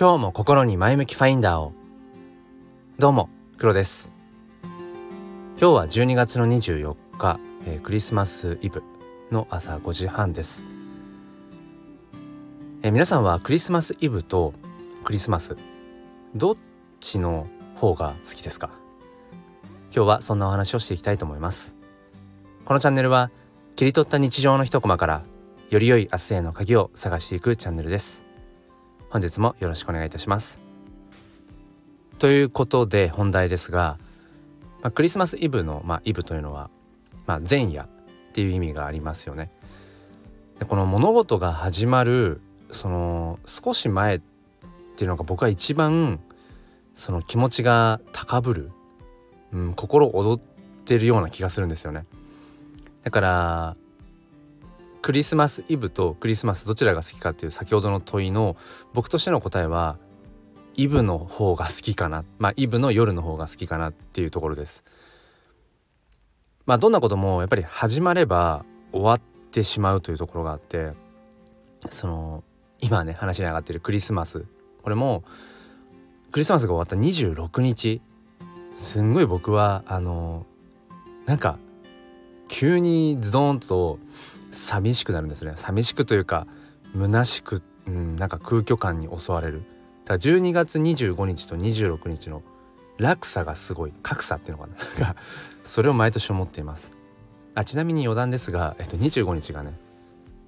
今日も心に前向きファインダーを。どうも黒です。今日は12月の24日、えー、クリスマスイブの朝5時半です、えー、皆さんはクリスマスイブとクリスマスどっちの方が好きですか？今日はそんなお話をしていきたいと思います。このチャンネルは切り取った日常の一コマからより良い明日への鍵を探していくチャンネルです。本日もよろしくお願いいたします。ということで本題ですが、まあ、クリスマスイブの、まあ、イブというのは、まあ、前夜っていう意味がありますよね。でこの物事が始まるその少し前っていうのが僕は一番その気持ちが高ぶる、うん、心躍ってるような気がするんですよね。だからクリスマスイブとクリスマスどちらが好きかっていう先ほどの問いの僕としての答えはイブの方が好きかな。まあイブの夜の方が好きかなっていうところです。まあどんなこともやっぱり始まれば終わってしまうというところがあってその今ね話に上がってるクリスマス。これもクリスマスが終わった26日。すんごい僕はあのなんか急にズドンと寂しくなるんですね。寂しくというか虚しく、うん、なんか空虚感に襲われる。だから12月25日と26日の落差がすごい。格差っていうのかな。それを毎年思っています。あちなみに余談ですが、えっと、25日がね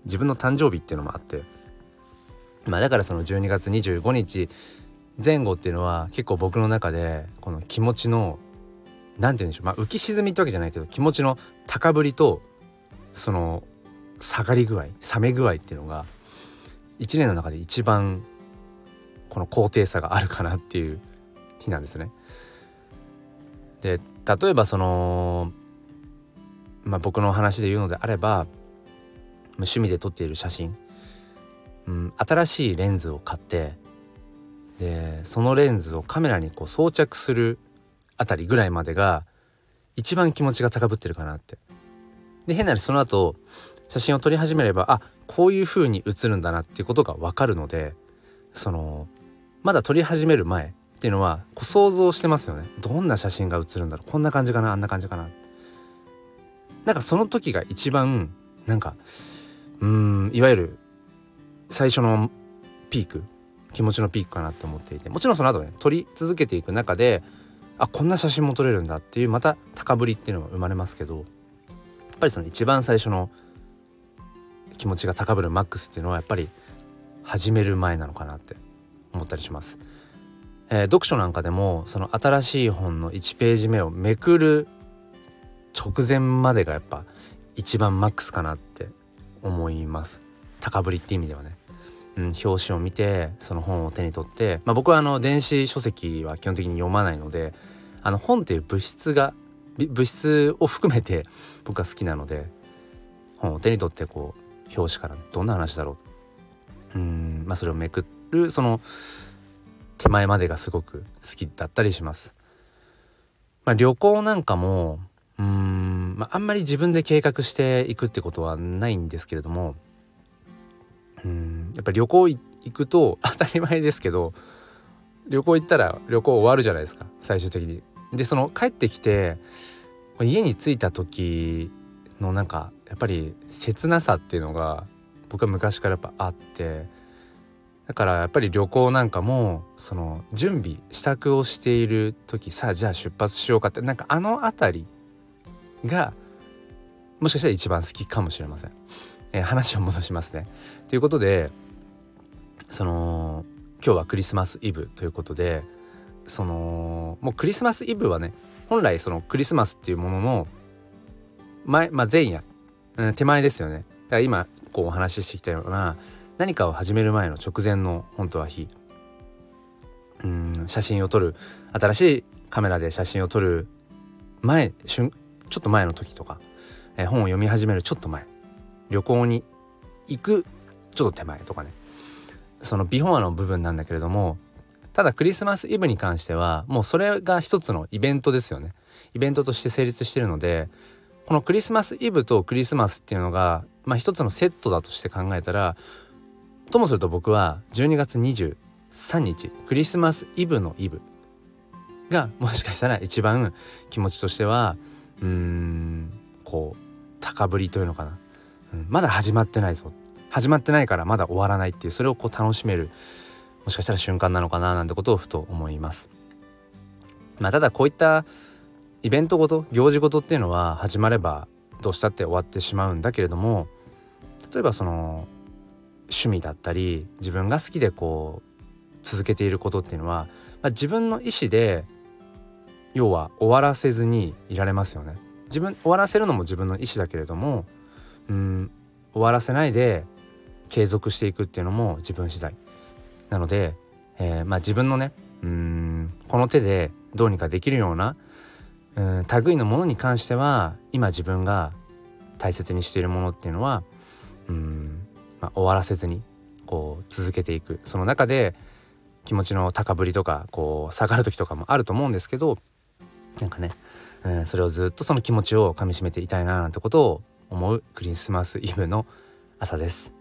自分の誕生日っていうのもあってまあだからその12月25日前後っていうのは結構僕の中でこの気持ちの何て言うんでしょう。まあ浮き沈みってわけじゃないけど気持ちの高ぶりとその下がり具合冷め具合っていうのが1年の中で一番この高低差があるかなっていう日なんですね。で例えばその、まあ、僕の話で言うのであれば趣味で撮っている写真、うん、新しいレンズを買ってでそのレンズをカメラにこう装着するあたりぐらいまでが一番気持ちが高ぶってるかなって。で変な話その後写真を撮り始めればあこういう風に写るんだなっていうことが分かるのでそのまだ撮り始める前っていうのはこう想像してますよね。どんな写真が写るんだろう。こんな感じかなあんな感じかな。なんかその時が一番なんかうんいわゆる最初のピーク気持ちのピークかなって思っていてもちろんその後ね撮り続けていく中であこんな写真も撮れるんだっていうまた高ぶりっていうのが生まれますけどやっぱりその一番最初の気持ちが高ぶるマックスっていうのはやっぱり始める前なのかなって思ったりします。えー、読書なんかでもその新しい本の1ページ目をめくる直前までがやっぱ一番マックスかなって思います高ぶりって意味ではね、うん、表紙を見てその本を手に取って、まあ、僕はあの電子書籍は基本的に読まないのであの本っていう物質が物質を含めて僕は好きなので本を手に取ってこう表紙からどんな話だろううんまあそれをめくるその手前までがすごく好きだったりします。まあ、旅行なんかもうん、まあ、あんまり自分で計画していくってことはないんですけれどもうんやっぱり旅行行くと 当たり前ですけど旅行行ったら旅行終わるじゃないですか最終的に。でその帰ってきて家に着いた時のなんかやっぱり切なさっていうのが僕は昔からやっぱあってだからやっぱり旅行なんかもその準備支度をしている時さあじゃあ出発しようかってなんかあの辺りがもしかしたら一番好きかもしれません。えー、話を戻しますね。ということでその今日はクリスマスイブということでそのもうクリスマスイブはね本来そのクリスマスっていうものの前、まあ、前夜、うん、手前ですよね。だから今こうお話ししてきたような何かを始める前の直前の本当は日。うん写真を撮る新しいカメラで写真を撮る前ちょっと前の時とか、えー、本を読み始めるちょっと前。旅行に行くちょっと手前とかね。そのビフォアの部分なんだけれどもただクリスマスイブに関してはもうそれが一つのイベントですよね。イベントとして成立してるのでこのクリスマスイブとクリスマスっていうのが、まあ、一つのセットだとして考えたらともすると僕は12月23日クリスマスイブのイブがもしかしたら一番気持ちとしてはうーんこう高ぶりというのかな、うん、まだ始まってないぞ始まってないからまだ終わらないっていうそれをこう楽しめるもしかしたら瞬間なのかななんてことをふと思います。まあ、ただこういったイベントごと行事ごとっていうのは始まればどうしたって終わってしまうんだけれども例えばその趣味だったり自分が好きでこう続けていることっていうのは、まあ、自分の意思で要は終わらせずにいられますよね。自分終わらせるのも自分の意思だけれどもうん終わらせないで継続していくっていうのも自分次第なので、えー、まあ自分のねうんこの手でどうにかできるようなうん類のものに関しては今自分が大切にしているものっていうのはうん、まあ、終わらせずにこう続けていくその中で気持ちの高ぶりとかこう下がる時とかもあると思うんですけどなんかね、うん、それをずっとその気持ちをかみしめていたいななんてことを思うクリスマスイブの朝です。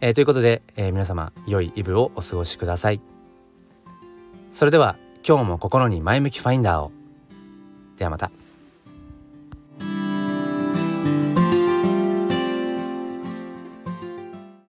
えー、ということで、えー、皆様良いイブをお過ごしください。それでは今日も心に前向きファインダーを。ではまた。